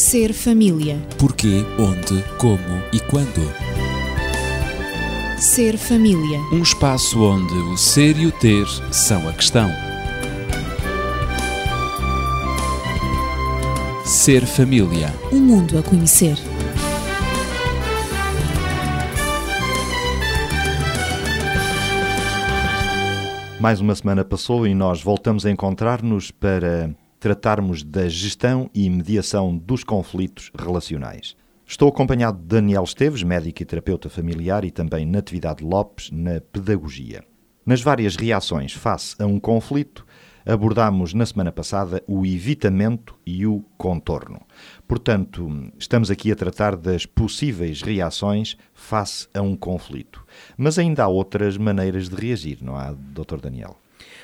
Ser família. Porquê, onde, como e quando. Ser família. Um espaço onde o ser e o ter são a questão. Ser família. Um mundo a conhecer. Mais uma semana passou e nós voltamos a encontrar-nos para tratarmos da gestão e mediação dos conflitos relacionais. Estou acompanhado de Daniel Esteves, médico e terapeuta familiar, e também Natividade Lopes, na pedagogia. Nas várias reações face a um conflito, abordámos na semana passada o evitamento e o contorno. Portanto, estamos aqui a tratar das possíveis reações face a um conflito. Mas ainda há outras maneiras de reagir, não há, Dr. Daniel?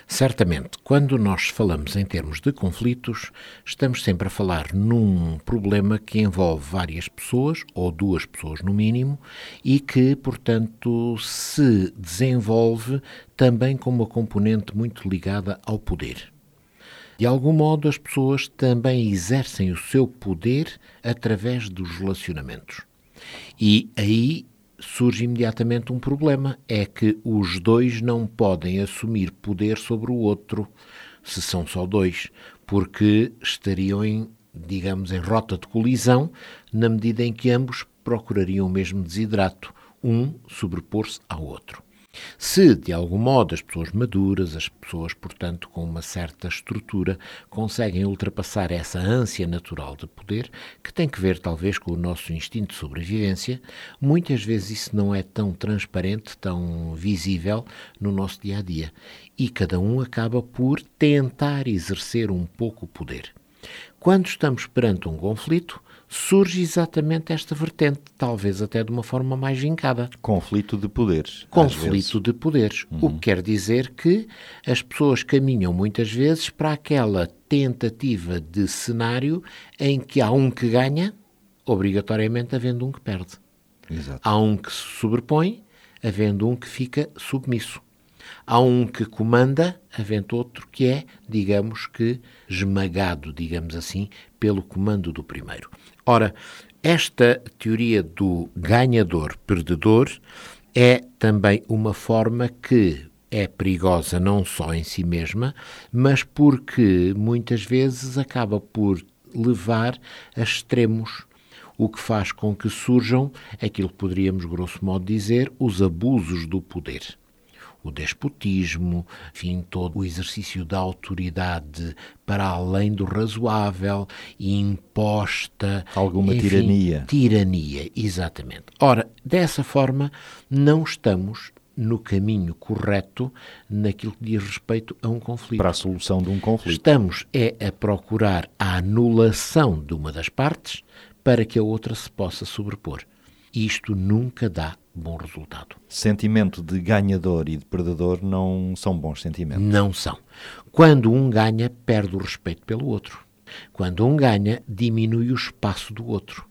Certamente, quando nós falamos em termos de conflitos, estamos sempre a falar num problema que envolve várias pessoas, ou duas pessoas no mínimo, e que, portanto, se desenvolve também com uma componente muito ligada ao poder. De algum modo, as pessoas também exercem o seu poder através dos relacionamentos. E aí surge imediatamente um problema: é que os dois não podem assumir poder sobre o outro, se são só dois, porque estariam em, digamos, em rota de colisão, na medida em que ambos procurariam o mesmo desidrato, um sobrepor-se ao outro. Se, de algum modo, as pessoas maduras, as pessoas, portanto, com uma certa estrutura, conseguem ultrapassar essa ânsia natural de poder, que tem que ver talvez com o nosso instinto de sobrevivência, muitas vezes isso não é tão transparente, tão visível no nosso dia a dia. E cada um acaba por tentar exercer um pouco o poder. Quando estamos perante um conflito, surge exatamente esta vertente, talvez até de uma forma mais vincada. Conflito de poderes. Conflito de poderes. Uhum. O que quer dizer que as pessoas caminham muitas vezes para aquela tentativa de cenário em que há um que ganha, obrigatoriamente havendo um que perde. Exato. Há um que se sobrepõe, havendo um que fica submisso. Há um que comanda, havendo outro que é, digamos que, esmagado, digamos assim, pelo comando do primeiro. Ora, esta teoria do ganhador-perdedor é também uma forma que é perigosa não só em si mesma, mas porque muitas vezes acaba por levar a extremos, o que faz com que surjam aquilo que poderíamos, grosso modo, dizer, os abusos do poder o despotismo, enfim, todo o exercício da autoridade para além do razoável, imposta. Alguma enfim, tirania. Tirania, exatamente. Ora, dessa forma, não estamos no caminho correto naquilo que diz respeito a um conflito. Para a solução de um conflito. Estamos é a procurar a anulação de uma das partes para que a outra se possa sobrepor. Isto nunca dá bom resultado. Sentimento de ganhador e de perdedor não são bons sentimentos. Não são. Quando um ganha, perde o respeito pelo outro. Quando um ganha, diminui o espaço do outro.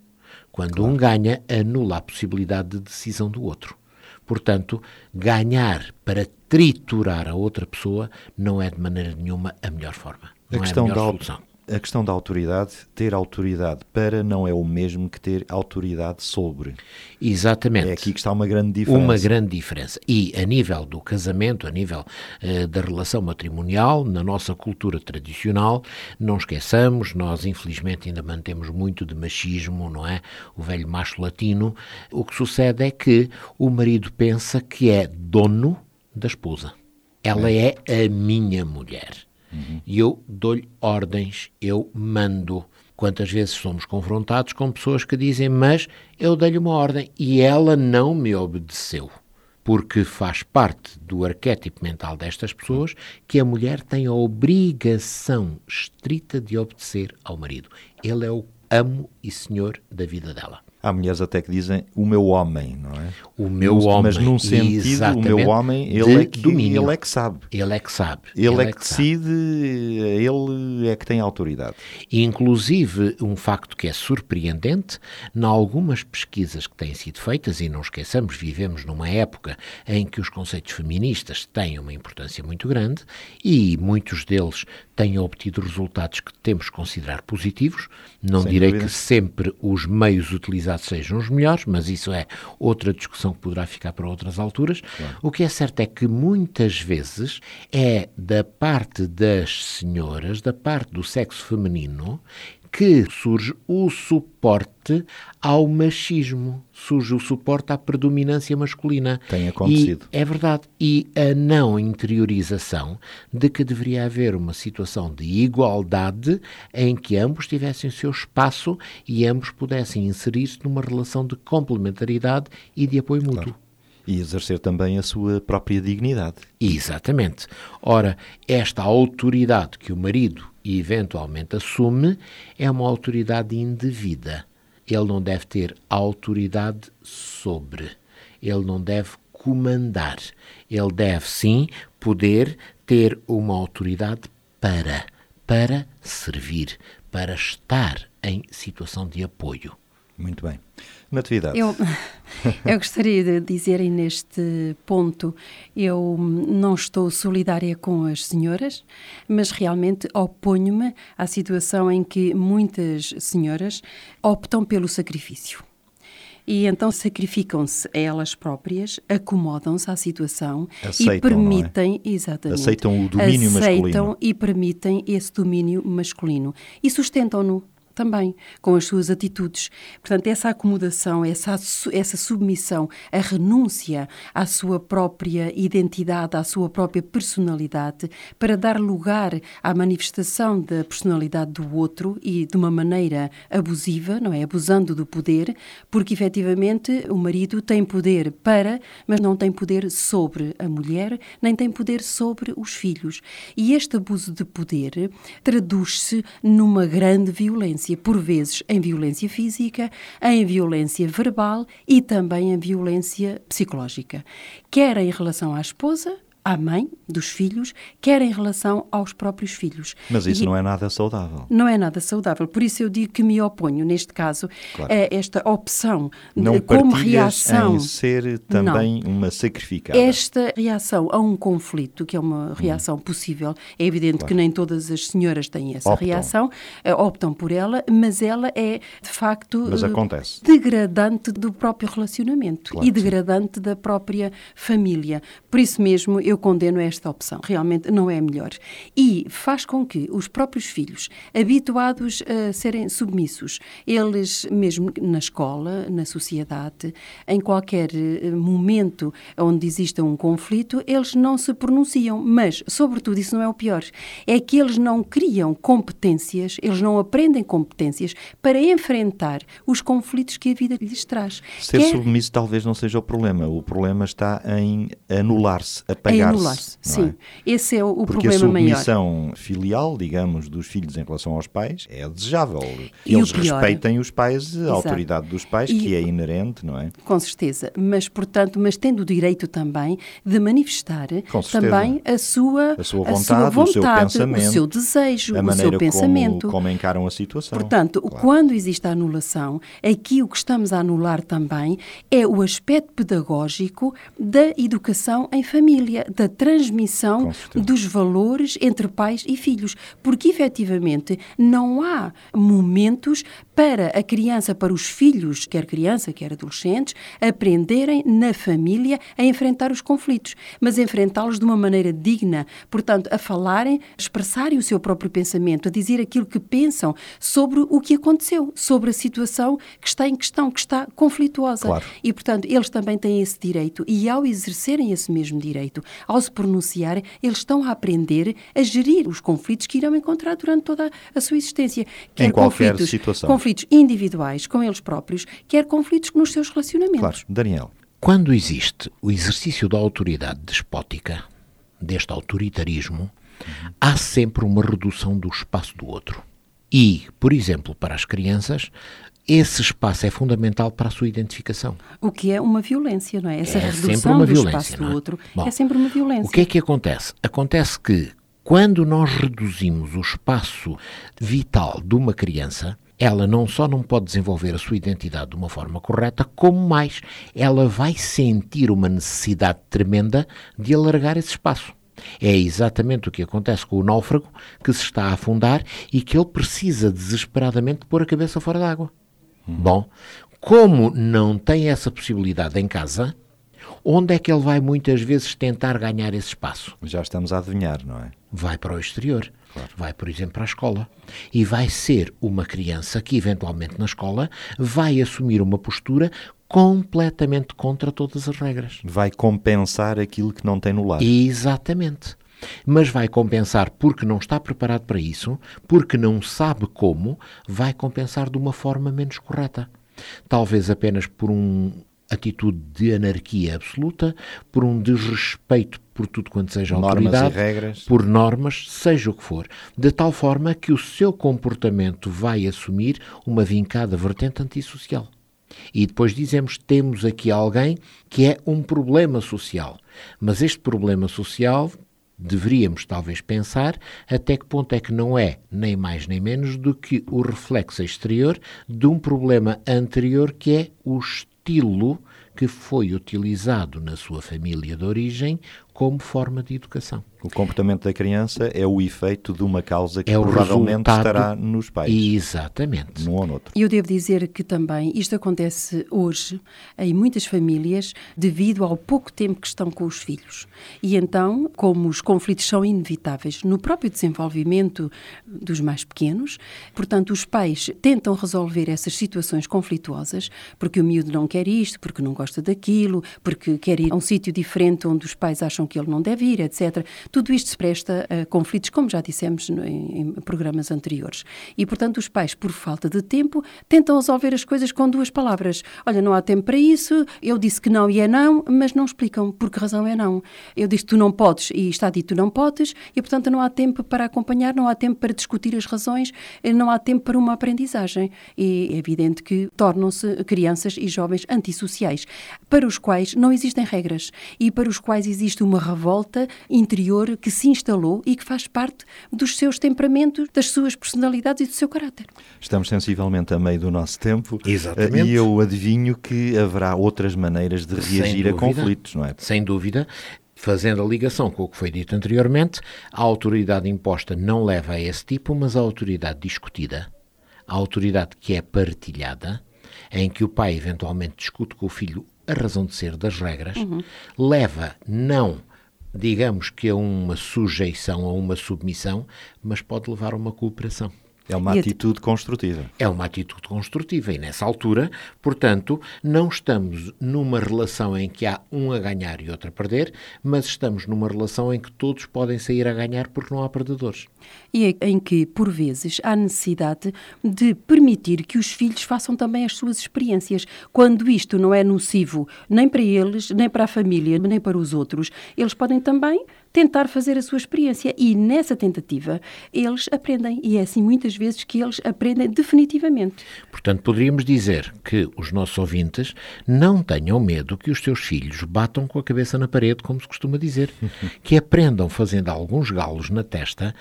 Quando claro. um ganha, anula a possibilidade de decisão do outro. Portanto, ganhar para triturar a outra pessoa não é de maneira nenhuma a melhor forma. Não a questão é a da solução a questão da autoridade, ter autoridade para não é o mesmo que ter autoridade sobre. Exatamente. É aqui que está uma grande diferença. Uma grande diferença. E a nível do casamento, a nível uh, da relação matrimonial, na nossa cultura tradicional, não esqueçamos, nós infelizmente ainda mantemos muito de machismo, não é? O velho macho latino. O que sucede é que o marido pensa que é dono da esposa. Ela é, é a minha mulher. Uhum. E eu dou-lhe ordens, eu mando. Quantas vezes somos confrontados com pessoas que dizem, mas eu dei-lhe uma ordem e ela não me obedeceu. Porque faz parte do arquétipo mental destas pessoas que a mulher tem a obrigação estrita de obedecer ao marido. Ele é o amo e senhor da vida dela. Há mulheres até que dizem o meu homem, não é? O meu Mas- homem. Mas num sentido, o meu exatamente, homem, ele é, que, domínio. ele é que sabe. Ele é que sabe. Ele, é que sabe. decide, ele é que tem autoridade. Inclusive, um facto que é surpreendente, em algumas pesquisas que têm sido feitas, e não esqueçamos, vivemos numa época em que os conceitos feministas têm uma importância muito grande e muitos deles têm obtido resultados que temos que considerar positivos. Não Sem direi dúvida. que sempre os meios utilizados sejam os melhores, mas isso é outra discussão que poderá ficar para outras alturas. O que é certo é que muitas vezes é da parte das senhoras, da parte do sexo feminino, que surge o suporte ao machismo, surge o suporte à predominância masculina. Tem acontecido. E é verdade. E a não interiorização de que deveria haver uma situação de igualdade em que ambos tivessem o seu espaço e ambos pudessem inserir-se numa relação de complementaridade e de apoio mútuo. E exercer também a sua própria dignidade. Exatamente. Ora, esta autoridade que o marido eventualmente assume é uma autoridade indevida. Ele não deve ter autoridade sobre. Ele não deve comandar. Ele deve, sim, poder ter uma autoridade para, para servir, para estar em situação de apoio. Muito bem. Natividade. Eu, eu gostaria de dizer neste ponto, eu não estou solidária com as senhoras, mas realmente oponho-me à situação em que muitas senhoras optam pelo sacrifício. E então sacrificam-se a elas próprias, acomodam-se à situação Aceitam, e permitem, exatamente, Aceitam o domínio aceitam masculino. e permitem esse domínio masculino e sustentam-no também com as suas atitudes. Portanto, essa acomodação, essa, essa submissão, a renúncia à sua própria identidade, à sua própria personalidade, para dar lugar à manifestação da personalidade do outro e de uma maneira abusiva, não é? Abusando do poder, porque efetivamente o marido tem poder para, mas não tem poder sobre a mulher, nem tem poder sobre os filhos. E este abuso de poder traduz-se numa grande violência, por vezes em violência física, em violência verbal e também em violência psicológica, quer em relação à esposa, à mãe dos filhos, quer em relação aos próprios filhos. Mas isso E- não é nada saudável. não é nada saudável. Por isso eu digo que me oponho, neste caso, Claro. a esta opção de- Não como partilhas reação. em ser também uma sacrificada. Esta reação a um conflito, que é uma reação possível, é evidente que nem todas as senhoras têm essa Optam. reação, eh, optam por ela, mas ela é, de facto, Mas eh, acontece. degradante do próprio relacionamento Claro e que sim. degradante da própria família. Por isso mesmo, eu condeno esta opção. Realmente não é a melhor. E faz com que os próprios filhos, habituados a serem submissos, eles, mesmo na escola, na sociedade, em qualquer eh, momento onde exista um conflito, eles não se pronunciam. Mas, sobretudo, isso não é o pior, é que eles não criam competências, eles não aprendem competências para enfrentar os conflitos que a vida lhes traz. Ser Quer- submisso talvez não seja o problema. O problema está em anular-se, apagar-se. Anular-se. Sim, é? esse é o, Porque a problema maior. submissão filial, digamos, dos filhos em relação aos pais é desejável. E Eles pior- respeitem os pais, a Exato. autoridade dos pais, E- que é inerente, não é? Com certeza, mas portanto, mas tendo o direito também de manifestar Com certeza. também a sua, A sua vontade, o seu pensamento, o seu desejo, a o seu pensamento. como, como encaram a situação. Portanto, Claro. quando existe a anulação, aqui o que estamos a anular também é o aspecto pedagógico da educação em família, da transmissão dos valores entre pais e filhos, porque efetivamente não há momentos para a criança, para os filhos, quer criança, quer adolescentes, aprenderem na família a enfrentar os conflitos, mas enfrentá-los de uma maneira digna, portanto, a falarem, a expressarem o seu próprio pensamento, a dizer aquilo que pensam sobre o que aconteceu, sobre a situação que está em questão, que está conflituosa. Claro. E, portanto, eles também têm esse direito e, ao exercerem esse mesmo direito, ao se pronunciarem, eles estão a aprender a gerir os conflitos que irão encontrar durante toda a sua existência. Quer qualquer conflitos, situação. Conflitos individuais com eles próprios, quer conflitos nos seus relacionamentos. Claro. Daniel, Quando existe o exercício da autoridade despótica, deste autoritarismo, há sempre uma redução do espaço do outro. E, por exemplo, para as crianças, esse espaço é fundamental para a sua identificação. O que é uma violência, não é? Essa É sempre redução uma do violência, espaço não do é? outro Bom, é sempre uma violência. O que é que acontece? Acontece que quando nós reduzimos o espaço vital de uma criança, ela não só não pode desenvolver a sua identidade de uma forma correta, como mais, ela vai sentir uma necessidade tremenda de alargar esse espaço. É exatamente o que acontece com o náufrago que se está a afundar e que ele precisa desesperadamente pôr a cabeça fora d'água. Bom, como não tem essa possibilidade em casa, onde é que ele vai muitas vezes tentar ganhar esse espaço? Já estamos a adivinhar, não é? Vai para o exterior. Vai, por exemplo, para a escola. E vai ser uma criança que, eventualmente, na escola, vai assumir uma postura completamente contra todas as regras. Vai compensar aquilo que não tem no lar. Exatamente. Mas vai compensar porque não está preparado para isso, porque não sabe como, vai compensar de uma forma menos correta. Talvez apenas por uma atitude de anarquia absoluta, por um desrespeito por tudo quanto seja Normas autoridade, regras. por normas, seja o que for, de tal forma que o seu comportamento vai assumir uma vincada vertente antissocial. E depois dizemos temos aqui alguém que é um problema social. Mas este problema social deveríamos talvez pensar até que ponto é que não é nem mais nem menos do que o reflexo exterior de um problema anterior que é o estilo que foi utilizado na sua família de origem como forma de educação. O comportamento da criança é o efeito de uma causa que É provavelmente resultado- estará nos pais, Exatamente. num ou noutro. E eu devo dizer que também isto acontece hoje em muitas famílias devido ao pouco tempo que estão com os filhos. E então, como os conflitos são inevitáveis no próprio desenvolvimento dos mais pequenos, portanto, os pais tentam resolver essas situações conflituosas porque o miúdo não quer isto, porque não gosta daquilo, porque quer ir a um sítio diferente onde os pais acham que ele não deve ir, etc. Tudo isto se presta a conflitos, como já dissemos em, em programas anteriores. E, portanto, os pais, por falta de tempo, tentam resolver as coisas com duas palavras. Olha, não há tempo para isso, eu disse que não e é não, mas não explicam por que razão é não. Eu disse tu não podes e está dito tu não podes, e, portanto, não há tempo para acompanhar, não há tempo para discutir as razões, eh, não há tempo para uma aprendizagem. E é evidente que tornam-se crianças e jovens antissociais, para os quais não existem regras e para os quais existe uma revolta interior que se instalou e que faz parte dos seus temperamentos, das suas personalidades e do seu caráter. Estamos sensivelmente a meio do nosso tempo Exatamente. eh, e eu adivinho que haverá outras maneiras de reagir a conflitos, não é? Sem dúvida. Fazendo a ligação com o que foi dito anteriormente, a autoridade imposta não leva a esse tipo, mas a autoridade discutida, a autoridade que é partilhada, em que o pai eventualmente discute com o filho a razão de ser das regras, leva não, digamos que a uma sujeição, a uma submissão, mas pode levar a uma cooperação. É uma E a- atitude construtiva. É uma atitude construtiva e nessa altura, portanto, não estamos numa relação em que há um a ganhar e outro a perder, mas estamos numa relação em que todos podem sair a ganhar porque não há perdedores. E em que, por vezes, há necessidade de permitir que os filhos façam também as suas experiências. Quando isto não é nocivo nem para eles, nem para a família, nem para os outros, eles podem também tentar fazer a sua experiência. E nessa tentativa eles aprendem. E é assim muitas vezes que eles aprendem definitivamente. Portanto, poderíamos dizer que os nossos ouvintes não tenham medo que os seus filhos batam com a cabeça na parede, como se costuma dizer, que aprendam fazendo alguns galos na testa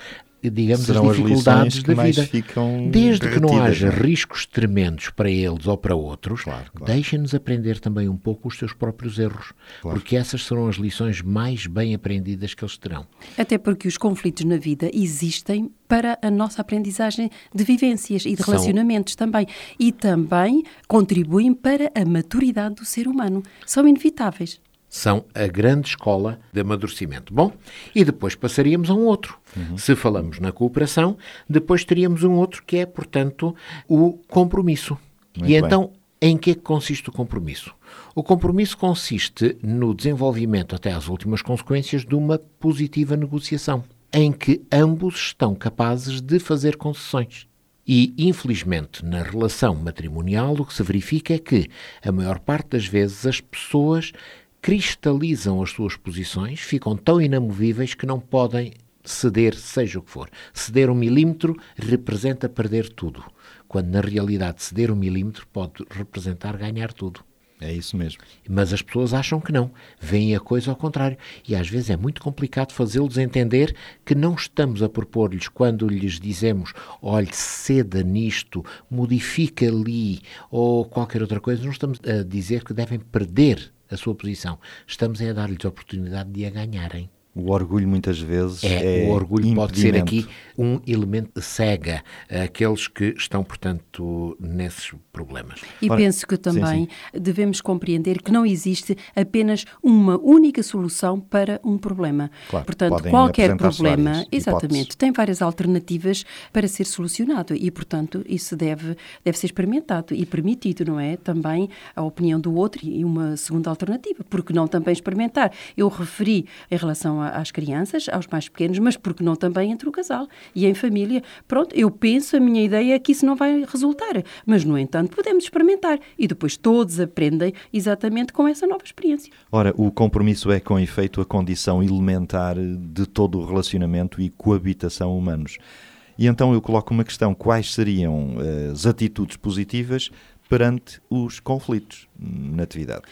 digamos, Serão as as dificuldades que da mais vida. ficam Desde que não haja não é? riscos tremendos para eles ou para outros, Claro, claro. deixem-nos aprender também um pouco os seus próprios erros, porque essas serão as lições mais bem aprendidas que eles terão. Até porque os conflitos na vida existem para a nossa aprendizagem de vivências e de São- relacionamentos também. E também contribuem para a maturidade do ser humano. São inevitáveis. São a grande escola de amadurecimento. Bom, e depois passaríamos a um outro. Se falamos na cooperação, depois teríamos um outro que é, portanto, o compromisso. Muito e bem. então, em que é que consiste o compromisso? O compromisso consiste no desenvolvimento, até às últimas consequências, de uma positiva negociação, em que ambos estão capazes de fazer concessões. E, infelizmente, na relação matrimonial, o que se verifica é que, a maior parte das vezes, as pessoas cristalizam as suas posições, ficam tão inamovíveis que não podem ceder, seja o que for. Ceder um milímetro representa perder tudo, quando na realidade ceder um milímetro pode representar ganhar tudo. É isso mesmo. Mas as pessoas acham que não, veem a coisa ao contrário. E às vezes é muito complicado fazê-los entender que não estamos a propor-lhes, quando lhes dizemos, olhe, ceda nisto, modifica ali, ou qualquer outra coisa, não estamos a dizer que devem perder a sua posição. Estamos a dar-lhes a oportunidade de a ganharem. O orgulho muitas vezes é, é o orgulho pode ser aqui um elemento cega aqueles que estão, portanto, nesses problemas. E Ora, penso que sim, também devemos compreender que não existe apenas uma única solução para um problema. Claro, Portanto, qualquer problema, várias exatamente, hipóteses. tem várias alternativas para ser solucionado e, portanto, isso deve, deve ser experimentado e permitido, não é? Também a opinião do outro e uma segunda alternativa. Porque não também experimentar? Eu referi em relação às crianças, aos mais pequenos, mas porque não também entre o casal e em família? Pronto, eu penso, a minha ideia é que isso não vai resultar, mas, no entanto, podemos experimentar e depois todos aprendem exatamente com essa nova experiência. Ora, o compromisso é com efeito a condição elementar de todo o relacionamento e coabitação humanos. E então eu coloco uma questão: quais seriam eh, as atitudes positivas perante os conflitos na atividade?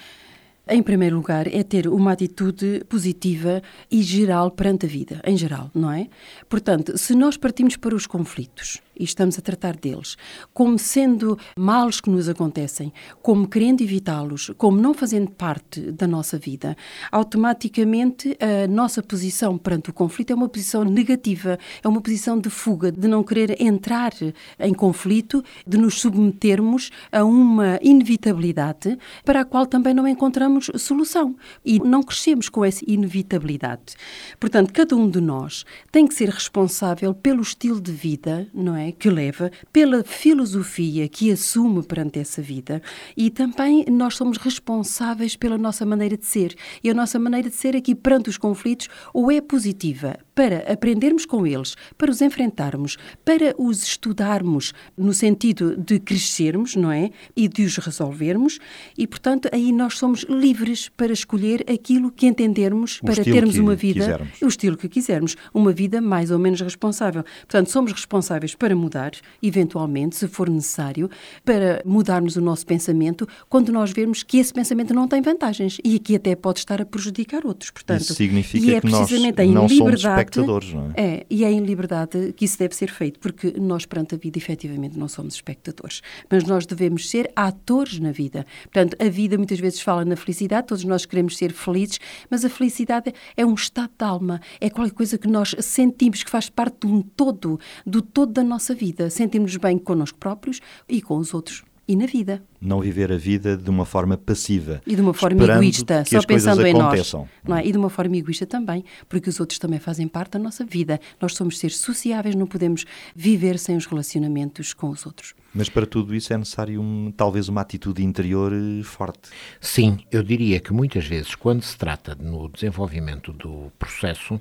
Em primeiro lugar, é ter uma atitude positiva e geral perante a vida, em geral, não é? Portanto, se nós partimos para os conflitos e estamos a tratar deles como sendo males que nos acontecem, como querendo evitá-los, como não fazendo parte da nossa vida, automaticamente a nossa posição perante o conflito é uma posição negativa, é uma posição de fuga, de não querer entrar em conflito, de nos submetermos a uma inevitabilidade para a qual também não encontramos solução e não crescemos com essa inevitabilidade. Portanto, cada um de nós tem que ser responsável pelo estilo de vida, não é, que leva, pela filosofia que assume perante essa vida e também nós somos responsáveis pela nossa maneira de ser. E a nossa maneira de ser aqui perante os conflitos ou é positiva para aprendermos com eles, para os enfrentarmos, para os estudarmos no sentido de crescermos, não é? E de os resolvermos e, portanto, aí nós somos livres para escolher aquilo que entendermos O para termos uma vida, quisermos. o estilo que quisermos, uma vida mais ou menos responsável. Portanto, somos responsáveis para mudar, eventualmente, se for necessário, para mudarmos o nosso pensamento quando nós vermos que esse pensamento não tem vantagens e que até pode estar a prejudicar outros. Portanto, Isso significa e é que nós precisamente em não somos liberdade, espectadores, não é? É, e é em liberdade que isso deve ser feito, porque nós, perante a vida, efetivamente não somos espectadores, mas nós devemos ser atores na vida. Portanto, a vida muitas vezes fala na felicidade, todos nós queremos ser felizes, mas a felicidade é um estado de alma, é qualquer coisa que nós sentimos que faz parte de um todo, do todo da nossa vida. Sentimos bem connosco próprios e com os outros e na vida. Não viver a vida de uma forma passiva. E de uma forma egoísta, que só pensando em nós. Não é? E de uma forma egoísta também, porque os outros também fazem parte da nossa vida. Nós somos seres sociáveis, não podemos viver sem os relacionamentos com os outros. Mas para tudo isso é necessário um- talvez uma atitude interior eh, forte. Sim, eu diria que muitas vezes, quando se trata no desenvolvimento do processo,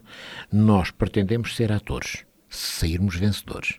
nós pretendemos ser atores, sairmos vencedores.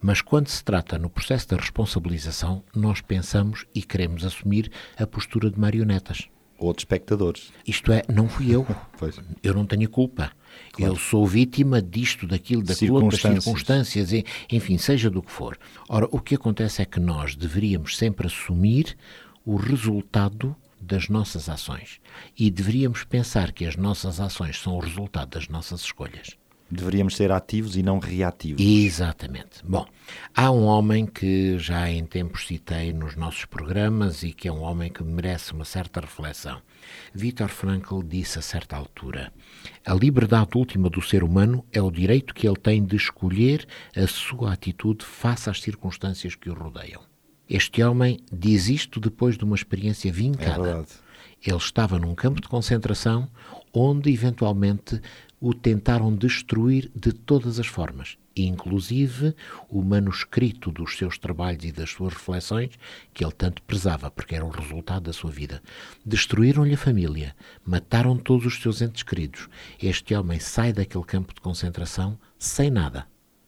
Mas quando se trata no processo da responsabilização, nós pensamos e queremos assumir a postura de marionetas. Ou de espectadores. Isto é, não fui eu. Eu não tenho culpa. Eu sou vítima disto, daquilo, daquilo, outro, das Circunstâncias. circunstâncias, enfim, seja do que for. Ora, o que acontece é que nós deveríamos sempre assumir o resultado das nossas ações. E deveríamos pensar que as nossas ações são o resultado das nossas escolhas. Deveríamos ser ativos e não reativos. Exatamente. Bom, há um homem que já em tempos citei nos nossos programas e que é um homem que merece uma certa reflexão. Viktor Frankl disse a certa altura: A liberdade última do ser humano é o direito que ele tem de escolher a sua atitude face às circunstâncias que o rodeiam. Este homem diz isto depois de uma experiência É vincada. verdade. Ele estava num campo de concentração onde, eventualmente, o tentaram destruir de todas as formas, inclusive o manuscrito dos seus trabalhos e das suas reflexões, que ele tanto prezava, porque era o resultado da sua vida. Destruíram-lhe a família, mataram todos os seus entes queridos. Este homem sai daquele campo de concentração sem nada,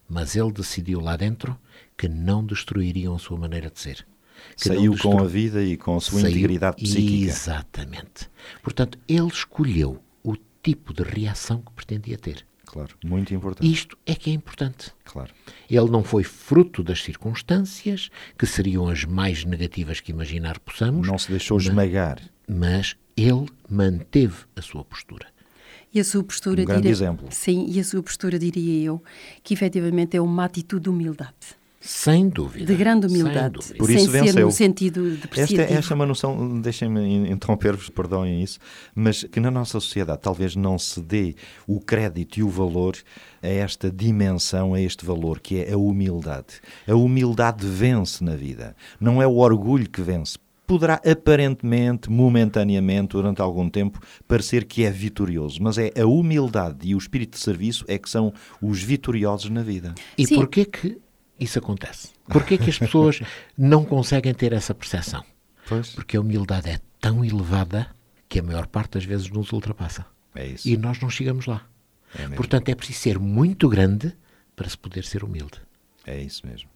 mas ele decidiu lá dentro que não destruiriam a sua maneira de ser. Saiu com a vida e com a sua Saiu- integridade psíquica. Exatamente. Portanto, ele escolheu tipo de reação que pretendia ter. Claro, muito importante. Isto é que é importante. Claro. Ele não foi fruto das circunstâncias, que seriam as mais negativas que imaginar possamos, Não se deixou esmagar. mas ele manteve a sua postura. E a sua postura Um grande diria, exemplo. Sim, e a sua postura, diria eu, que efetivamente é uma atitude de humildade. Sem dúvida. De grande sem humildade. dúvida. Por sem isso ser venceu. no sentido Esta, depreciativo. esta é uma noção, deixem-me in- interromper-vos, perdoem isso, mas que na nossa sociedade talvez não se dê o crédito e o valor a esta dimensão, a este valor, que é a humildade. A humildade vence na vida. Não é o orgulho que vence. Poderá aparentemente, momentaneamente, durante algum tempo, parecer que é vitorioso, mas é a humildade e o espírito de serviço é que são os vitoriosos na vida. E Sim. porquê que isso acontece? Porquê que as pessoas não conseguem ter essa percepção? Pois. Porque a humildade é tão elevada que a maior parte das vezes nos ultrapassa. É isso. E nós não chegamos lá. É. Portanto, é preciso ser muito grande para se poder ser humilde. É isso mesmo.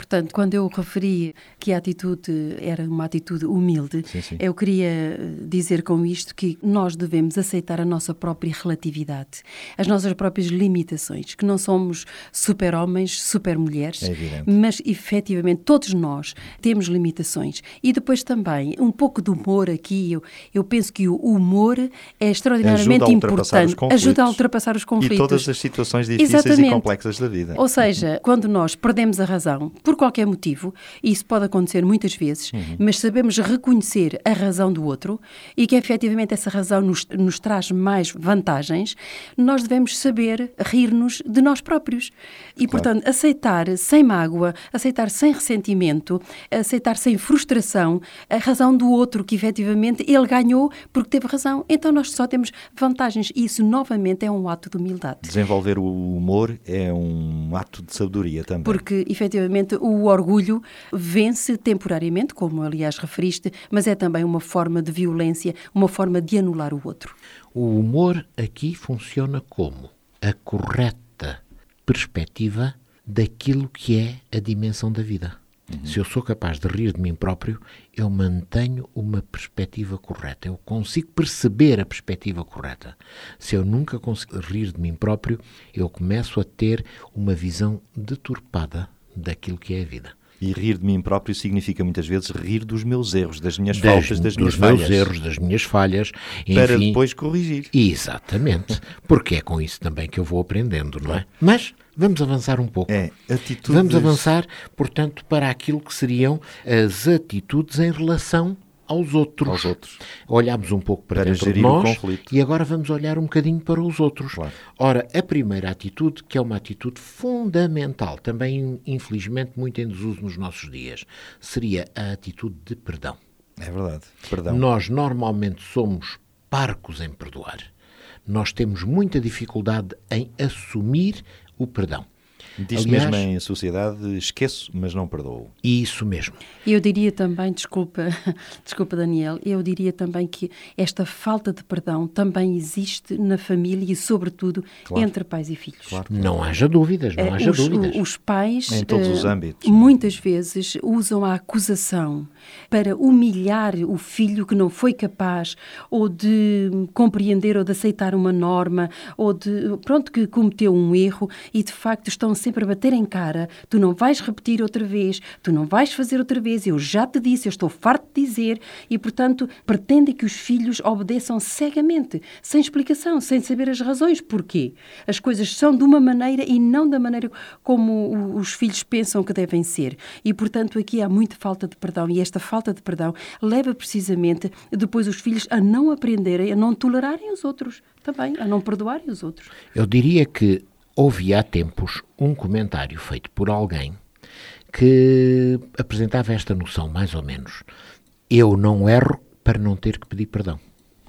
Portanto, quando eu referi que a atitude era uma atitude humilde, Sim, sim. eu queria eh, dizer com isto que nós devemos aceitar a nossa própria relatividade, as nossas próprias limitações, que não somos super-homens, super-mulheres, É mas efetivamente todos nós temos limitações. E depois também, um pouco de humor aqui, eu, eu penso que o humor é extraordinariamente Ajuda importante, ajuda a ultrapassar os conflitos. E todas as situações difíceis e Exatamente. complexas da vida. Ou seja, quando nós perdemos a razão, por qualquer motivo, e isso pode acontecer muitas vezes, Uhum. mas sabemos reconhecer a razão do outro e que efetivamente essa razão nos, nos traz mais vantagens, nós devemos saber rir-nos de nós próprios. E, portanto, aceitar sem mágoa, aceitar sem ressentimento, aceitar sem frustração a razão do outro, que efetivamente ele ganhou porque teve razão. Então nós só temos vantagens. E isso, novamente, é um ato de humildade. Desenvolver o humor é um ato de sabedoria também. Porque, efetivamente, o orgulho vence temporariamente, como aliás referiste, mas é também uma forma de violência, uma forma de anular o outro. O humor aqui funciona como a correta perspectiva daquilo que é a dimensão da vida. Se eu sou capaz de rir de mim próprio, eu mantenho uma perspectiva correta. Eu consigo perceber a perspectiva correta. Se eu nunca consigo rir de mim próprio, eu começo a ter uma visão deturpada daquilo que é a vida. E rir de mim próprio significa muitas vezes rir dos meus erros, das minhas Das- faltas, das dos minhas meus falhas. erros, das minhas falhas, Para enfim, depois corrigir. Exatamente, porque é com isso também que eu vou aprendendo, não é? Mas vamos avançar um pouco. É, atitudes... Vamos avançar, portanto, para aquilo que seriam as atitudes em relação aos outros. Aos outros. Olhámos um pouco para, Para dentro de nós e agora vamos olhar um bocadinho para os outros. Claro. Ora, a primeira atitude, que é uma atitude fundamental, também infelizmente muito em desuso nos nossos dias, seria a atitude de perdão. É verdade. Perdão. Nós normalmente somos parcos em perdoar. Nós temos muita dificuldade em assumir o perdão. Diz Aliás, mesmo em sociedade, esqueço, mas não perdoo. Isso mesmo. Eu diria também, desculpa, desculpa Daniel, eu diria também que esta falta de perdão também existe na família e, sobretudo, Claro. entre pais e filhos. Claro. Não haja dúvidas, não Eh, haja os, dúvidas. os pais Em todos eh, os âmbitos. muitas vezes usam a acusação para humilhar o filho que não foi capaz ou de compreender ou de aceitar uma norma ou de pronto que cometeu um erro e de facto estão sempre a bater em cara tu não vais repetir outra vez tu não vais fazer outra vez eu já te disse eu estou farto de dizer e portanto pretendem que os filhos obedeçam cegamente sem explicação sem saber as razões porquê as coisas são de uma maneira e não da maneira como os filhos pensam que devem ser. E, portanto, aqui há muita falta de perdão. E esta falta de perdão leva precisamente depois os filhos a não aprenderem, a não tolerarem os outros também, a não perdoarem os outros. Eu diria que houve há tempos um comentário feito por alguém que apresentava esta noção, mais ou menos. Eu não erro para não ter que pedir perdão.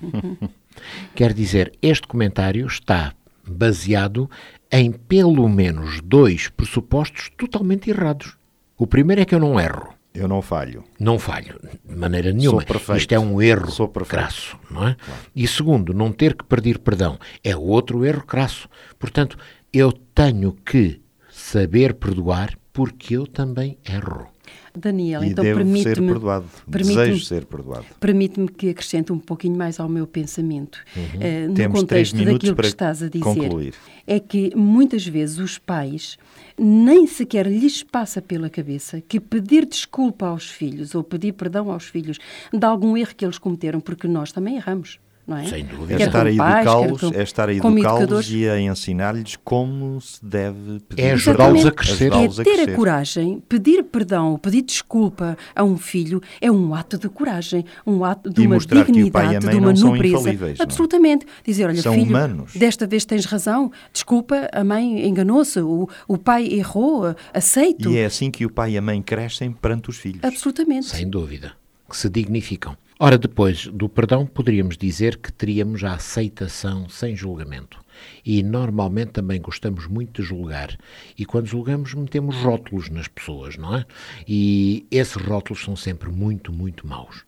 Quer dizer, este comentário está baseado em pelo menos dois pressupostos totalmente errados. O primeiro é que eu não erro. Eu não falho. Não falho, de maneira nenhuma. Isto é um erro Sou perfeito. crasso, não é? E segundo, não ter que pedir perdão é outro erro crasso. Portanto, eu tenho que saber perdoar porque eu também erro. Daniel, e então devo ser permite-me perdoado. permite-me- Desejo ser perdoado. Permite-me que acrescente um pouquinho mais ao meu pensamento, eh, no Uhum. Temos três contexto minutos daquilo para que estás a dizer. concluir. É que muitas vezes os pais nem sequer lhes passa pela cabeça que pedir desculpa aos filhos ou pedir perdão aos filhos de algum erro que eles cometeram, porque nós também erramos. Não é? Sem dúvida. É Quer estar a educá-los, como- é estar a educá-los e a ensinar-lhes como se deve pedir. É ajudá-los a crescer. É ter a coragem, pedir perdão, pedir desculpa a um filho é um ato de coragem, um ato de E uma dignidade, de uma nobreza. é? Absolutamente. Dizer, olha, São filho, humanos. desta vez tens razão, desculpa, a mãe enganou-se, o, o pai errou, aceito. E é assim que o pai e a mãe crescem perante os filhos. Absolutamente. Sem dúvida. Que se dignificam. Ora, depois do perdão, poderíamos dizer que teríamos a aceitação sem julgamento. E normalmente também gostamos muito de julgar. E quando julgamos, metemos rótulos nas pessoas, não é? E esses rótulos são sempre muito, muito maus.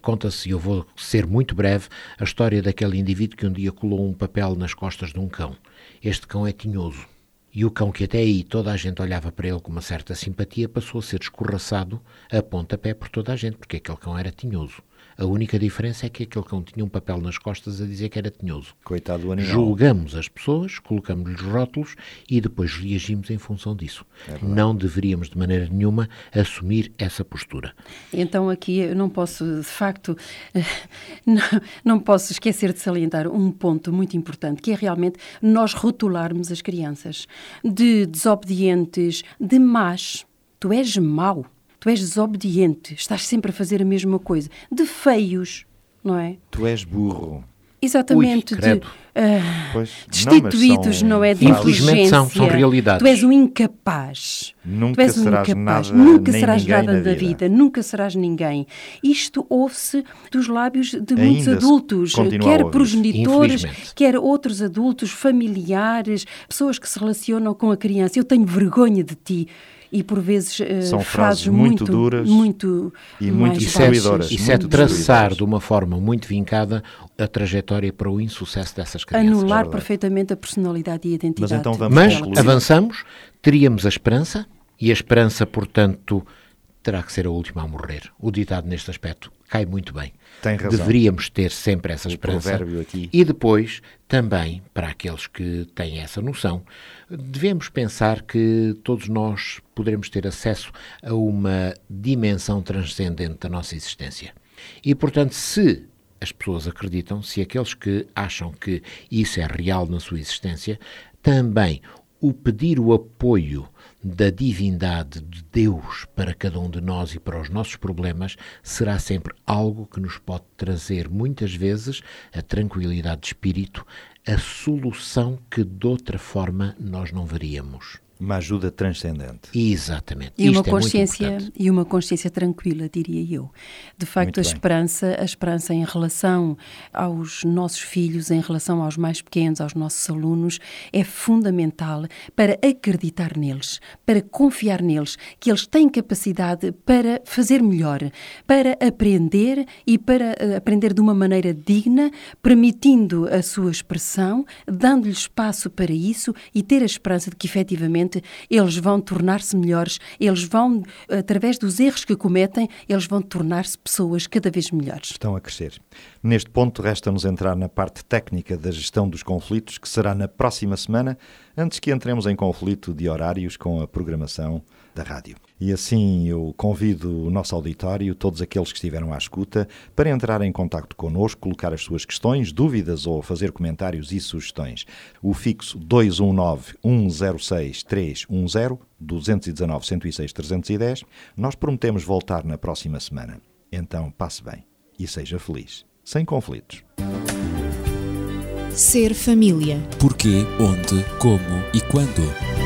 Conta-se, e eu vou ser muito breve, a história daquele indivíduo que um dia colou um papel nas costas de um cão. Este cão é tinhoso. E o cão que até aí toda a gente olhava para ele com uma certa simpatia passou a ser escorraçado a pontapé por toda a gente, porque aquele cão era tinhoso. A única diferença é que aquele cão tinha um papel nas costas a dizer que era tinhoso. Coitado do animal. Julgamos as pessoas, colocamos-lhes rótulos e depois reagimos em função disso. não deveríamos de maneira nenhuma assumir essa postura. Então aqui eu não posso, de facto, não, não posso esquecer de salientar um ponto muito importante, que é realmente nós rotularmos as crianças de desobedientes, de más. Tu és mau, tu és desobediente, estás sempre a fazer a mesma coisa. De feios, não é? Tu és burro. Exatamente, Ui, de ah, Pois, destituídos, não, não, é? De Infelizmente são- são realidades. Tu és um incapaz. Nunca tu és um serás incapaz. nada, Nunca nem serás ninguém nada na da vida. vida. Nunca serás ninguém. Isto ouve-se dos lábios de Ainda muitos adultos, quer progenitores, quer outros adultos, familiares, pessoas que se relacionam com a criança. Eu tenho vergonha de ti. E por vezes eh, São frases frases muito muito duras muito e muito Isso é, destruidoras. isso é traçar de uma forma muito vincada a trajetória para o insucesso dessas crianças. Anular verdade. perfeitamente a personalidade e a identidade. então vamos Mas avançamos, teríamos a esperança, e a esperança, portanto, terá que ser a última a morrer. O ditado neste aspecto cai muito bem. Tem razão. Deveríamos ter sempre essa esperança. E depois, também, para aqueles que têm essa noção, devemos pensar que todos nós poderemos ter acesso a uma dimensão transcendente da nossa existência. E, portanto, se as pessoas acreditam, se aqueles que acham que isso é real na sua existência, também o pedir o apoio da divindade de Deus para cada um de nós e para os nossos problemas será sempre algo que nos pode trazer muitas vezes a tranquilidade de espírito, a solução que de outra forma nós não veríamos. Uma ajuda transcendente. Exatamente. E uma Isto é muito consciência importante. e uma consciência tranquila, diria eu. De facto, Muito a bem. esperança, a esperança em relação aos nossos filhos, em relação aos mais pequenos, aos nossos alunos, é fundamental para acreditar neles, para confiar neles, que eles têm capacidade para fazer melhor, para aprender e para eh, aprender de uma maneira digna, permitindo a sua expressão, dando-lhe espaço para isso e ter a esperança de que efetivamente eles vão tornar-se melhores, eles vão, através dos erros que cometem, eles vão tornar-se pessoas cada vez melhores. Estão a crescer. Neste ponto, resta-nos entrar na parte técnica da gestão dos conflitos, que será na próxima semana, antes que entremos em conflito de horários com a programação da rádio. E assim eu convido o nosso auditório, todos aqueles que estiveram à escuta, para entrar em contacto connosco, colocar as suas questões, dúvidas ou fazer comentários e sugestões. O fixo 219-106-310, 219-106-310. Nós prometemos voltar na próxima semana. Então passe bem e seja feliz, sem conflitos. Ser família. Porquê, onde, como e quando.